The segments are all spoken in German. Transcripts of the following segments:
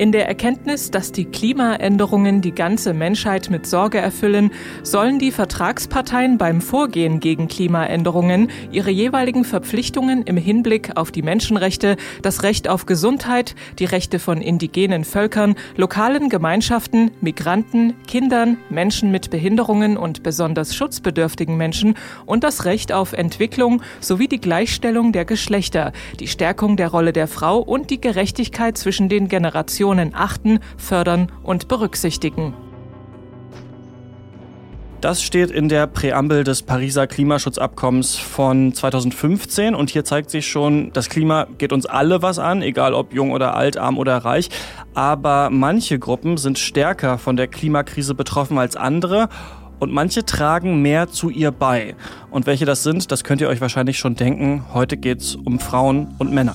In der Erkenntnis, dass die Klimaänderungen die ganze Menschheit mit Sorge erfüllen, sollen die Vertragsparteien beim Vorgehen gegen Klimaänderungen ihre jeweiligen Verpflichtungen im Hinblick auf die Menschenrechte, das Recht auf Gesundheit, die Rechte von indigenen Völkern, lokalen Gemeinschaften, Migranten, Kindern, Menschen mit Behinderungen und besonders schutzbedürftigen Menschen und das Recht auf Entwicklung sowie die Gleichstellung der Geschlechter, die Stärkung der Rolle der Frau und die Gerechtigkeit zwischen den Generationen Generationen achten, fördern und berücksichtigen. Das steht in der Präambel des Pariser Klimaschutzabkommens von 2015 und hier zeigt sich schon, das Klima geht uns alle was an, egal ob jung oder alt, arm oder reich, aber manche Gruppen sind stärker von der Klimakrise betroffen als andere und manche tragen mehr zu ihr bei. Und welche das sind, das könnt ihr euch wahrscheinlich schon denken. Heute geht's um Frauen und Männer.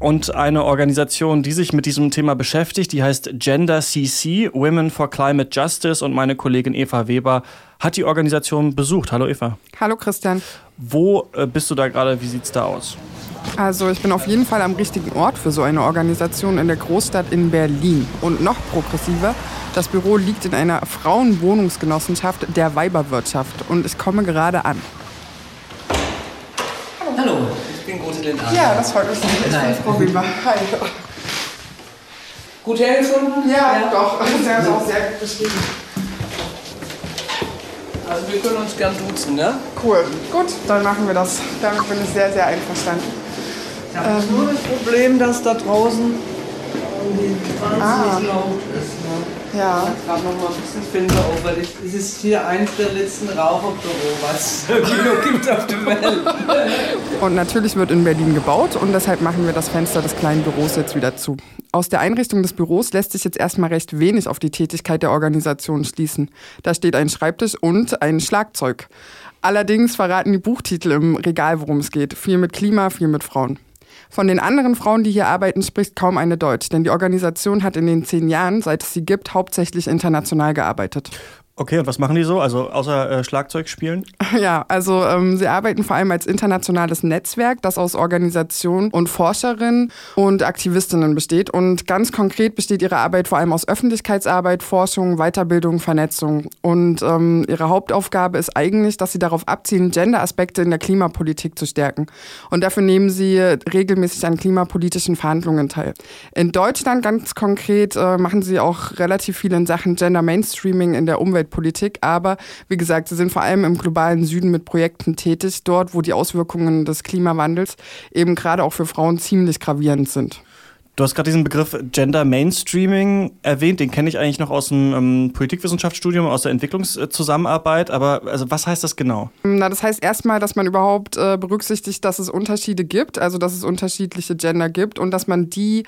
Und eine Organisation, die sich mit diesem Thema beschäftigt, die heißt Gender CC, Women for Climate Justice. Und meine Kollegin Eva Weber hat die Organisation besucht. Hallo Eva. Hallo Christian. Wo äh, bist du da gerade? Wie sieht's da aus? Also ich bin auf jeden Fall am richtigen Ort für so eine Organisation in der Großstadt in Berlin. Und noch progressiver, das Büro liegt in einer Frauenwohnungsgenossenschaft der Weiberwirtschaft und ich komme gerade an. Hallo, ich bin Gute Lindner. Ja, das freut mich. Ich Nein. bin Weber. Hi. Gut hergefunden? Ja, doch. Sie haben es auch sehr gut beschrieben. Also wir können uns gern duzen, ne? Cool. Gut, dann machen wir das. Damit bin ich sehr, sehr einverstanden. Ich habe nur das Problem, dass da draußen irgendwie wahnsinnig Ah. laut ist. Ne? Ja. Ich gerade noch mal ein bisschen weil ich, es ist hier eins der letzten Raucherbüro, was es noch gibt auf der Welt. Und natürlich wird in Berlin gebaut und deshalb machen wir das Fenster des kleinen Büros jetzt wieder zu. Aus der Einrichtung des Büros lässt sich jetzt erstmal recht wenig auf die Tätigkeit der Organisation schließen. Da steht ein Schreibtisch und ein Schlagzeug. Allerdings verraten die Buchtitel im Regal, worum es geht. Viel mit Klima, viel mit Frauen. Von den anderen Frauen, die hier arbeiten, spricht kaum eine Deutsch, denn die Organisation hat in den zehn Jahren, seit es sie gibt, hauptsächlich international gearbeitet. Okay, und was machen die so? Also außer äh, Schlagzeug spielen? Ja, also ähm, sie arbeiten vor allem als internationales Netzwerk, das aus Organisationen und Forscherinnen und Aktivistinnen besteht. Und ganz konkret besteht ihre Arbeit vor allem aus Öffentlichkeitsarbeit, Forschung, Weiterbildung, Vernetzung. Und ähm, ihre Hauptaufgabe ist eigentlich, dass sie darauf abzielen, Gender-Aspekte in der Klimapolitik zu stärken. Und dafür nehmen sie regelmäßig an klimapolitischen Verhandlungen teil. In Deutschland ganz konkret äh, machen sie auch relativ viel in Sachen Gender Mainstreaming in der Umweltpolitik. Aber wie gesagt, sie sind vor allem im globalen Süden mit Projekten tätig, dort, wo die Auswirkungen des Klimawandels eben gerade auch für Frauen ziemlich gravierend sind. Du hast gerade diesen Begriff Gender Mainstreaming erwähnt, den kenne ich eigentlich noch aus dem ähm, Politikwissenschaftsstudium, aus der Entwicklungszusammenarbeit, aber also was heißt das genau? Na, das heißt erstmal, dass man überhaupt äh, berücksichtigt, dass es Unterschiede gibt, also dass es unterschiedliche Gender gibt und dass man die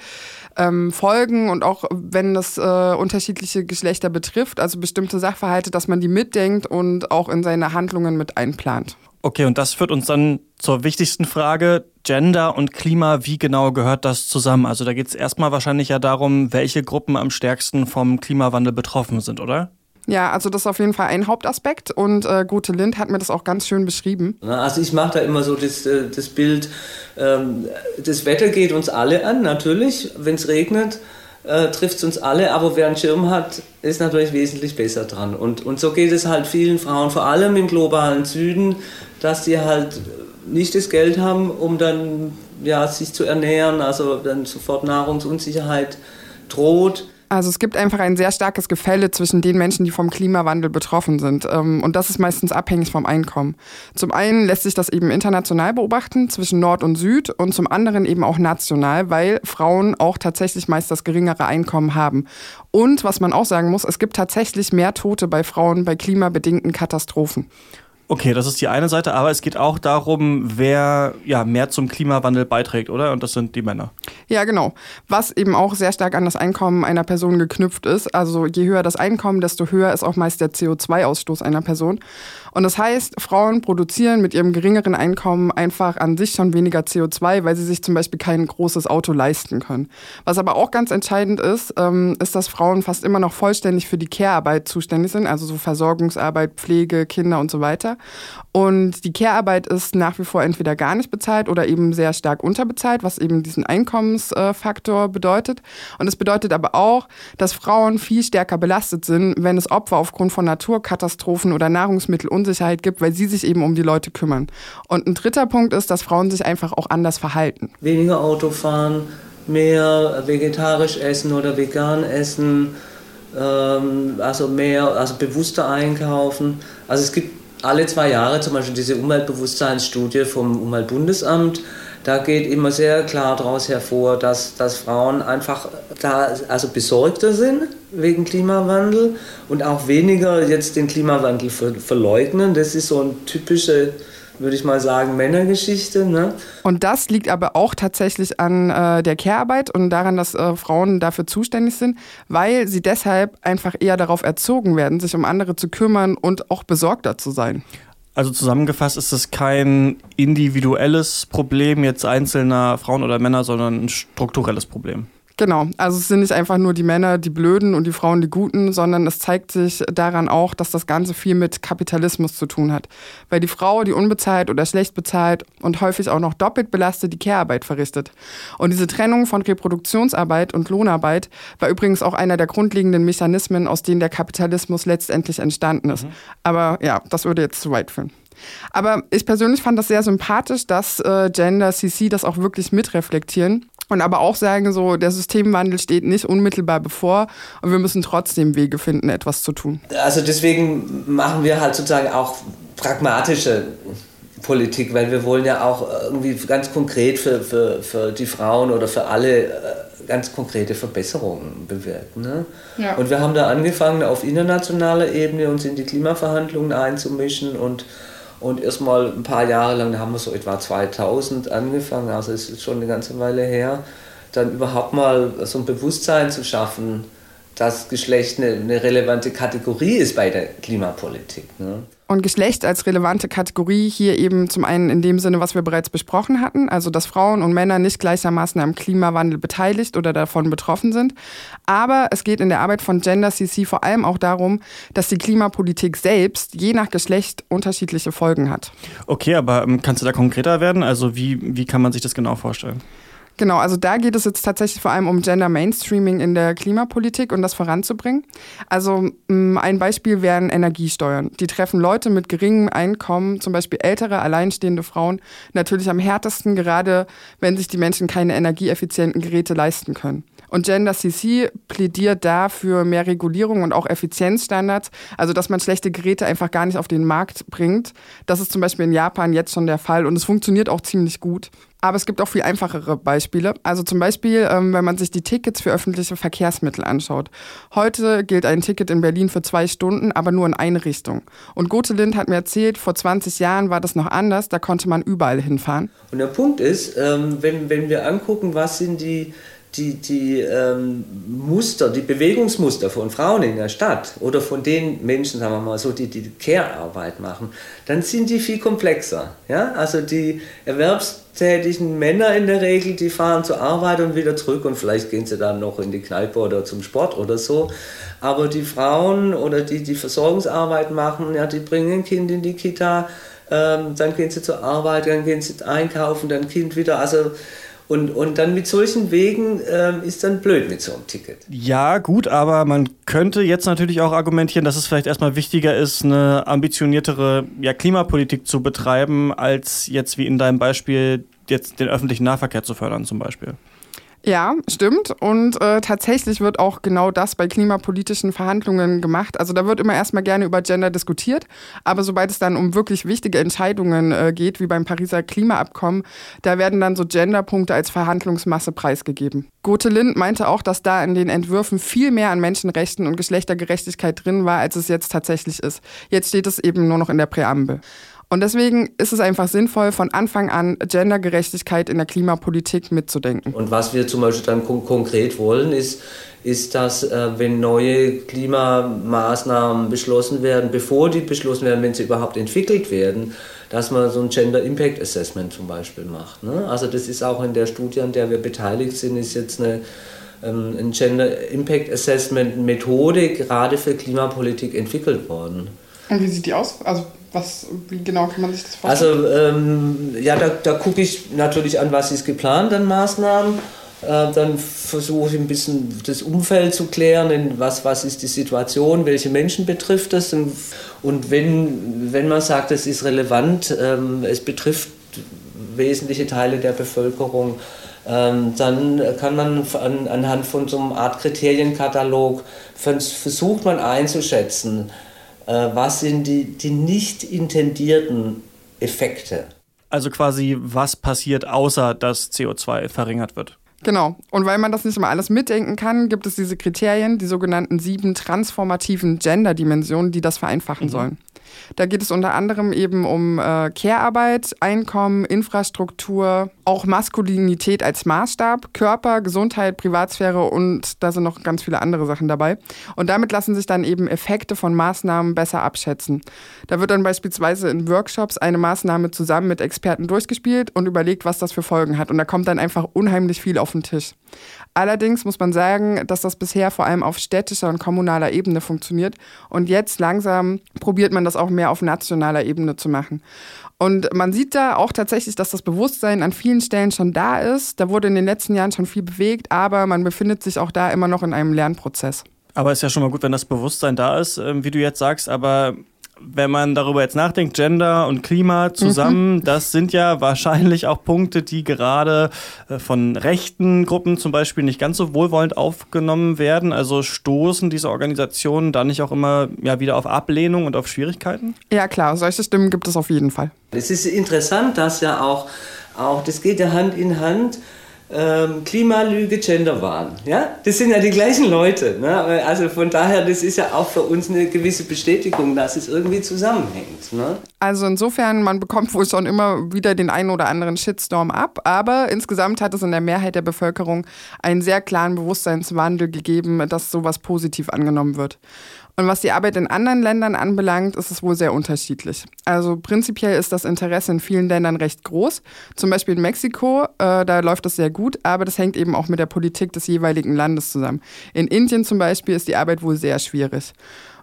ähm, Folgen und auch wenn das äh, unterschiedliche Geschlechter betrifft, also bestimmte Sachverhalte, dass man die mitdenkt und auch in seine Handlungen mit einplant. Okay, und das führt uns dann zur wichtigsten Frage, Gender und Klima, wie genau gehört das zusammen? Also da geht es erstmal wahrscheinlich ja darum, welche Gruppen am stärksten vom Klimawandel betroffen sind, oder? Ja, also das ist auf jeden Fall ein Hauptaspekt und äh, Gute Lind hat mir das auch ganz schön beschrieben. Also ich mache da immer so das, äh, das Bild, ähm, das Wetter geht uns alle an, natürlich. Wenn es regnet, äh, trifft es uns alle, aber wer einen Schirm hat, ist natürlich wesentlich besser dran. Und, und so geht es halt vielen Frauen, vor allem im globalen Süden, dass sie halt nicht das Geld haben, um dann ja, sich zu ernähren, also dann sofort Nahrungsunsicherheit droht. Also es gibt einfach ein sehr starkes Gefälle zwischen den Menschen, die vom Klimawandel betroffen sind. Ähm, Und das ist meistens abhängig vom Einkommen. Zum einen lässt sich das eben international beobachten zwischen Nord und Süd und zum anderen eben auch national, weil Frauen auch tatsächlich meist das geringere Einkommen haben. Und was man auch sagen muss, es gibt tatsächlich mehr Tote bei Frauen bei klimabedingten Katastrophen. Okay, das ist die eine Seite, aber es geht auch darum, wer ja mehr zum Klimawandel beiträgt, oder? Und das sind die Männer. Ja, genau. Was eben auch sehr stark an das Einkommen einer Person geknüpft ist. Also je höher das Einkommen, desto höher ist auch meist der CO2-Ausstoß einer Person. Und das heißt, Frauen produzieren mit ihrem geringeren Einkommen einfach an sich schon weniger CO2, weil sie sich zum Beispiel kein großes Auto leisten können. Was aber auch ganz entscheidend ist, ähm, ist, dass Frauen fast immer noch vollständig für die Care-Arbeit zuständig sind, also so Versorgungsarbeit, Pflege, Kinder und so weiter. Und die Care-Arbeit ist nach wie vor entweder gar nicht bezahlt oder eben sehr stark unterbezahlt, was eben diesen Einkommensfaktor bedeutet. Und es bedeutet aber auch, dass Frauen viel stärker belastet sind, wenn es Opfer aufgrund von Naturkatastrophen oder Nahrungsmittelunsicherheit gibt, weil sie sich eben um die Leute kümmern. Und ein dritter Punkt ist, dass Frauen sich einfach auch anders verhalten. Weniger Auto fahren, mehr vegetarisch essen oder vegan essen, ähm, also mehr, also bewusster einkaufen. Also es gibt alle zwei Jahre zum Beispiel diese Umweltbewusstseinsstudie vom Umweltbundesamt. Da geht immer sehr klar daraus hervor, dass, dass Frauen einfach da also besorgter sind wegen Klimawandel und auch weniger jetzt den Klimawandel verleugnen. Das ist so ein typischer würde ich mal sagen, Männergeschichte. Ne? Und das liegt aber auch tatsächlich an äh, der Care-Arbeit und daran, dass äh, Frauen dafür zuständig sind, weil sie deshalb einfach eher darauf erzogen werden, sich um andere zu kümmern und auch besorgter zu sein. Also zusammengefasst ist es kein individuelles Problem jetzt einzelner Frauen oder Männer, sondern ein strukturelles Problem. Genau, also es sind nicht einfach nur die Männer, die Blöden und die Frauen, die Guten, sondern es zeigt sich daran auch, dass das Ganze viel mit Kapitalismus zu tun hat. Weil die Frau, die unbezahlt oder schlecht bezahlt und häufig auch noch doppelt belastet die Care-Arbeit verrichtet. Und diese Trennung von Reproduktionsarbeit und Lohnarbeit war übrigens auch einer der grundlegenden Mechanismen, aus denen der Kapitalismus letztendlich entstanden ist. Mhm. Aber ja, das würde jetzt zu weit führen. Aber ich persönlich fand das sehr sympathisch, dass äh, Gender CC das auch wirklich mitreflektieren und aber auch sagen, so der Systemwandel steht nicht unmittelbar bevor und wir müssen trotzdem Wege finden, etwas zu tun. Also deswegen machen wir halt sozusagen auch pragmatische Politik, weil wir wollen ja auch irgendwie ganz konkret für, für, für die Frauen oder für alle äh, ganz konkrete Verbesserungen bewirken. Ne? Ja. Und wir haben da angefangen, auf internationaler Ebene uns in die Klimaverhandlungen einzumischen und und erstmal ein paar Jahre lang, da haben wir so etwa 2000 angefangen, also es ist schon eine ganze Weile her, dann überhaupt mal so ein Bewusstsein zu schaffen, dass Geschlecht eine, eine relevante Kategorie ist bei der Klimapolitik. Ne? Und Geschlecht als relevante Kategorie hier eben zum einen in dem Sinne, was wir bereits besprochen hatten, also dass Frauen und Männer nicht gleichermaßen am Klimawandel beteiligt oder davon betroffen sind. Aber es geht in der Arbeit von Gender CC vor allem auch darum, dass die Klimapolitik selbst je nach Geschlecht unterschiedliche Folgen hat. Okay, aber ähm, kannst du da konkreter werden? Also wie, wie kann man sich das genau vorstellen? Genau, also da geht es jetzt tatsächlich vor allem um Gender Mainstreaming in der Klimapolitik und das voranzubringen. Also mm, ein Beispiel wären Energiesteuern. Die treffen Leute mit geringem Einkommen, zum Beispiel ältere, alleinstehende Frauen, natürlich am härtesten, gerade wenn sich die Menschen keine energieeffizienten Geräte leisten können. Und Gender CC plädiert da für mehr Regulierung und auch Effizienzstandards, also dass man schlechte Geräte einfach gar nicht auf den Markt bringt. Das ist zum Beispiel in Japan jetzt schon der Fall und es funktioniert auch ziemlich gut. Aber es gibt auch viel einfachere Beispiele. Also zum Beispiel, ähm, wenn man sich die Tickets für öffentliche Verkehrsmittel anschaut. Heute gilt ein Ticket in Berlin für zwei Stunden, aber nur in eine Richtung. Und Gothe Lind hat mir erzählt, vor 20 Jahren war das noch anders, da konnte man überall hinfahren. Und der Punkt ist, ähm, wenn, wenn wir angucken, was sind die die, die ähm, Muster, die Bewegungsmuster von Frauen in der Stadt oder von den Menschen, sagen wir mal so, die die Care-Arbeit machen, dann sind die viel komplexer. Ja? Also die erwerbstätigen Männer in der Regel, die fahren zur Arbeit und wieder zurück und vielleicht gehen sie dann noch in die Kneipe oder zum Sport oder so. Aber die Frauen oder die die Versorgungsarbeit machen, ja, die bringen ein Kind in die Kita, ähm, dann gehen sie zur Arbeit, dann gehen sie einkaufen, dann Kind wieder. Also und, und dann mit solchen Wegen ähm, ist dann blöd mit so einem Ticket. Ja, gut, aber man könnte jetzt natürlich auch argumentieren, dass es vielleicht erstmal wichtiger ist, eine ambitioniertere ja, Klimapolitik zu betreiben, als jetzt wie in deinem Beispiel jetzt den öffentlichen Nahverkehr zu fördern zum Beispiel. Ja, stimmt. Und äh, tatsächlich wird auch genau das bei klimapolitischen Verhandlungen gemacht. Also da wird immer erstmal gerne über Gender diskutiert, aber sobald es dann um wirklich wichtige Entscheidungen äh, geht, wie beim Pariser Klimaabkommen, da werden dann so Genderpunkte als Verhandlungsmasse preisgegeben. Gothe Lind meinte auch, dass da in den Entwürfen viel mehr an Menschenrechten und Geschlechtergerechtigkeit drin war, als es jetzt tatsächlich ist. Jetzt steht es eben nur noch in der Präambel. Und deswegen ist es einfach sinnvoll, von Anfang an Gendergerechtigkeit in der Klimapolitik mitzudenken. Und was wir zum Beispiel dann kon konkret wollen, ist, ist, dass äh, wenn neue Klimamaßnahmen beschlossen werden, bevor die beschlossen werden, wenn sie überhaupt entwickelt werden, dass man so ein Gender Impact Assessment zum Beispiel macht. Ne? Also das ist auch in der Studie, an der wir beteiligt sind, ist jetzt eine ähm, ein Gender Impact Assessment Methode gerade für Klimapolitik entwickelt worden. Und wie sieht die aus? Also was, wie genau kann man sich das vorstellen? Also ähm, ja, da, da gucke ich natürlich an, was ist geplant an Maßnahmen. Äh, dann versuche ich ein bisschen das Umfeld zu klären, was, was ist die Situation, welche Menschen betrifft das. Und, und wenn, wenn man sagt, es ist relevant, ähm, es betrifft wesentliche Teile der Bevölkerung, ähm, dann kann man an, anhand von so einer Art Kriterienkatalog versucht man einzuschätzen, was sind die, die nicht intendierten Effekte. Also quasi, was passiert, außer dass CO2 verringert wird. Genau. Und weil man das nicht immer alles mitdenken kann, gibt es diese Kriterien, die sogenannten sieben transformativen Gender-Dimensionen, die das vereinfachen mhm. sollen. Da geht es unter anderem eben um äh, Care-Arbeit, Einkommen, Infrastruktur, auch Maskulinität als Maßstab, Körper, Gesundheit, Privatsphäre und da sind noch ganz viele andere Sachen dabei. Und damit lassen sich dann eben Effekte von Maßnahmen besser abschätzen. Da wird dann beispielsweise in Workshops eine Maßnahme zusammen mit Experten durchgespielt und überlegt, was das für Folgen hat. Und da kommt dann einfach unheimlich viel auf den Tisch. Allerdings muss man sagen, dass das bisher vor allem auf städtischer und kommunaler Ebene funktioniert. Und jetzt langsam probiert man das auch mehr auf nationaler Ebene zu machen. Und man sieht da auch tatsächlich, dass das Bewusstsein an vielen Stellen schon da ist. Da wurde in den letzten Jahren schon viel bewegt, aber man befindet sich auch da immer noch in einem Lernprozess. Aber ist ja schon mal gut, wenn das Bewusstsein da ist, ähm, wie du jetzt sagst. Aber wenn man darüber jetzt nachdenkt, Gender und Klima zusammen, mhm. das sind ja wahrscheinlich auch Punkte, die gerade äh, von rechten Gruppen zum Beispiel nicht ganz so wohlwollend aufgenommen werden. Also stoßen diese Organisationen da nicht auch immer ja, wieder auf Ablehnung und auf Schwierigkeiten? Ja klar, solche Stimmen gibt es auf jeden Fall. Es ist interessant, dass ja auch, auch das geht ja Hand in Hand ähm, Klimalüge, Genderwahn. Ja? Das sind ja die gleichen Leute. Ne? Also von daher, das ist ja auch für uns eine gewisse Bestätigung, dass es irgendwie zusammenhängt. Ne? Also insofern, man bekommt wohl schon immer wieder den einen oder anderen Shitstorm ab, aber insgesamt hat es in der Mehrheit der Bevölkerung einen sehr klaren Bewusstseinswandel gegeben, dass sowas positiv angenommen wird. Und was die Arbeit in anderen Ländern anbelangt, ist es wohl sehr unterschiedlich. Also prinzipiell ist das Interesse in vielen Ländern recht groß. Zum Beispiel in Mexiko, äh, da läuft das sehr gut, aber das hängt eben auch mit der Politik des jeweiligen Landes zusammen. In Indien zum Beispiel ist die Arbeit wohl sehr schwierig.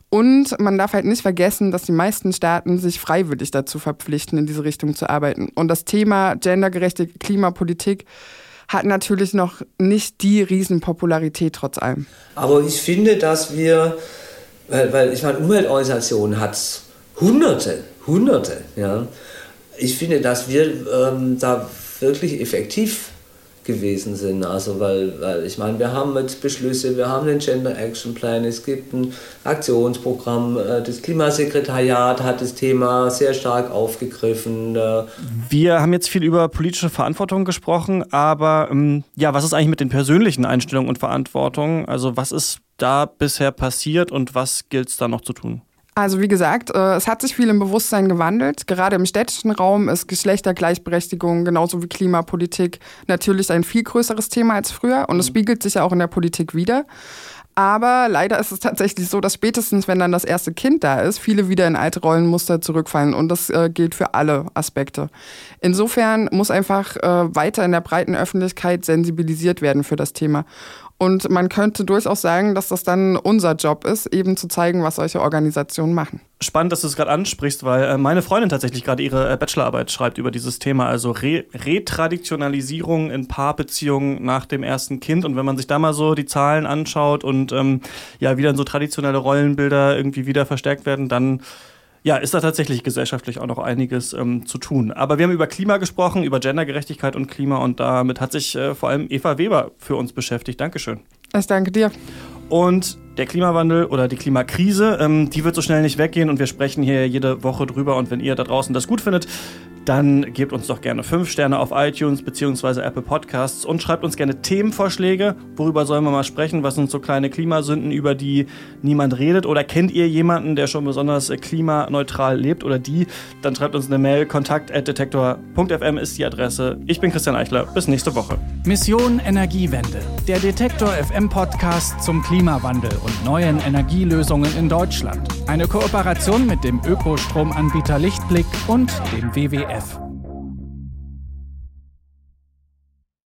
Und man darf halt nicht vergessen, dass die meisten Staaten sich freiwillig dazu verpflichten, in diese Richtung zu arbeiten. Und das Thema gendergerechte Klimapolitik hat natürlich noch nicht die Riesenpopularität trotz allem. Aber ich finde, dass wir weil, weil ich meine, Umweltorganisationen hat Hunderte, Hunderte. Ja. Ich finde, dass wir ähm, da wirklich effektiv gewesen sind. Also weil, weil ich meine, wir haben jetzt Beschlüsse, wir haben den Gender Action Plan, es gibt ein Aktionsprogramm, äh, das Klimasekretariat hat das Thema sehr stark aufgegriffen. Wir haben jetzt viel über politische Verantwortung gesprochen, aber ähm, ja, was ist eigentlich mit den persönlichen Einstellungen und Verantwortungen? Also was ist da bisher passiert und was gilt es da noch zu tun? Also wie gesagt, äh, es hat sich viel im Bewusstsein gewandelt. Gerade im städtischen Raum ist Geschlechtergleichberechtigung genauso wie Klimapolitik natürlich ein viel größeres Thema als früher und es mhm. spiegelt sich ja auch in der Politik wieder. Aber leider ist es tatsächlich so, dass spätestens, wenn dann das erste Kind da ist, viele wieder in alte Rollenmuster zurückfallen. Und das äh, gilt für alle Aspekte. Insofern muss einfach äh, weiter in der breiten Öffentlichkeit sensibilisiert werden für das Thema. Und man könnte durchaus sagen, dass das dann unser Job ist, eben zu zeigen, was solche Organisationen machen. Spannend, dass du es gerade ansprichst, weil äh, meine Freundin tatsächlich gerade ihre äh, Bachelorarbeit schreibt über dieses Thema, also Re Retraditionalisierung in Paarbeziehungen nach dem ersten Kind. Und wenn man sich da mal so die Zahlen anschaut und ähm, ja, wie dann so traditionelle Rollenbilder irgendwie wieder verstärkt werden, dann ja, ist da tatsächlich gesellschaftlich auch noch einiges ähm, zu tun. Aber wir haben über Klima gesprochen, über Gendergerechtigkeit und Klima und damit hat sich äh, vor allem Eva Weber für uns beschäftigt. Dankeschön. Ich danke dir. Und der Klimawandel oder die Klimakrise, ähm, die wird so schnell nicht weggehen und wir sprechen hier jede Woche drüber. Und wenn ihr da draußen das gut findet, dann gebt uns doch gerne 5 Sterne auf iTunes bzw. Apple Podcasts und schreibt uns gerne Themenvorschläge. Worüber sollen wir mal sprechen? Was sind so kleine Klimasünden, über die niemand redet? Oder kennt ihr jemanden, der schon besonders äh, klimaneutral lebt oder die? Dann schreibt uns eine Mail. Kontakt.detektor.fm ist die Adresse. Ich bin Christian Eichler. Bis nächste Woche. Mission Energiewende. Der Detektor FM Podcast zum Klimawandel und neuen Energielösungen in Deutschland. Eine Kooperation mit dem Ökostromanbieter Lichtblick und dem WWF. life.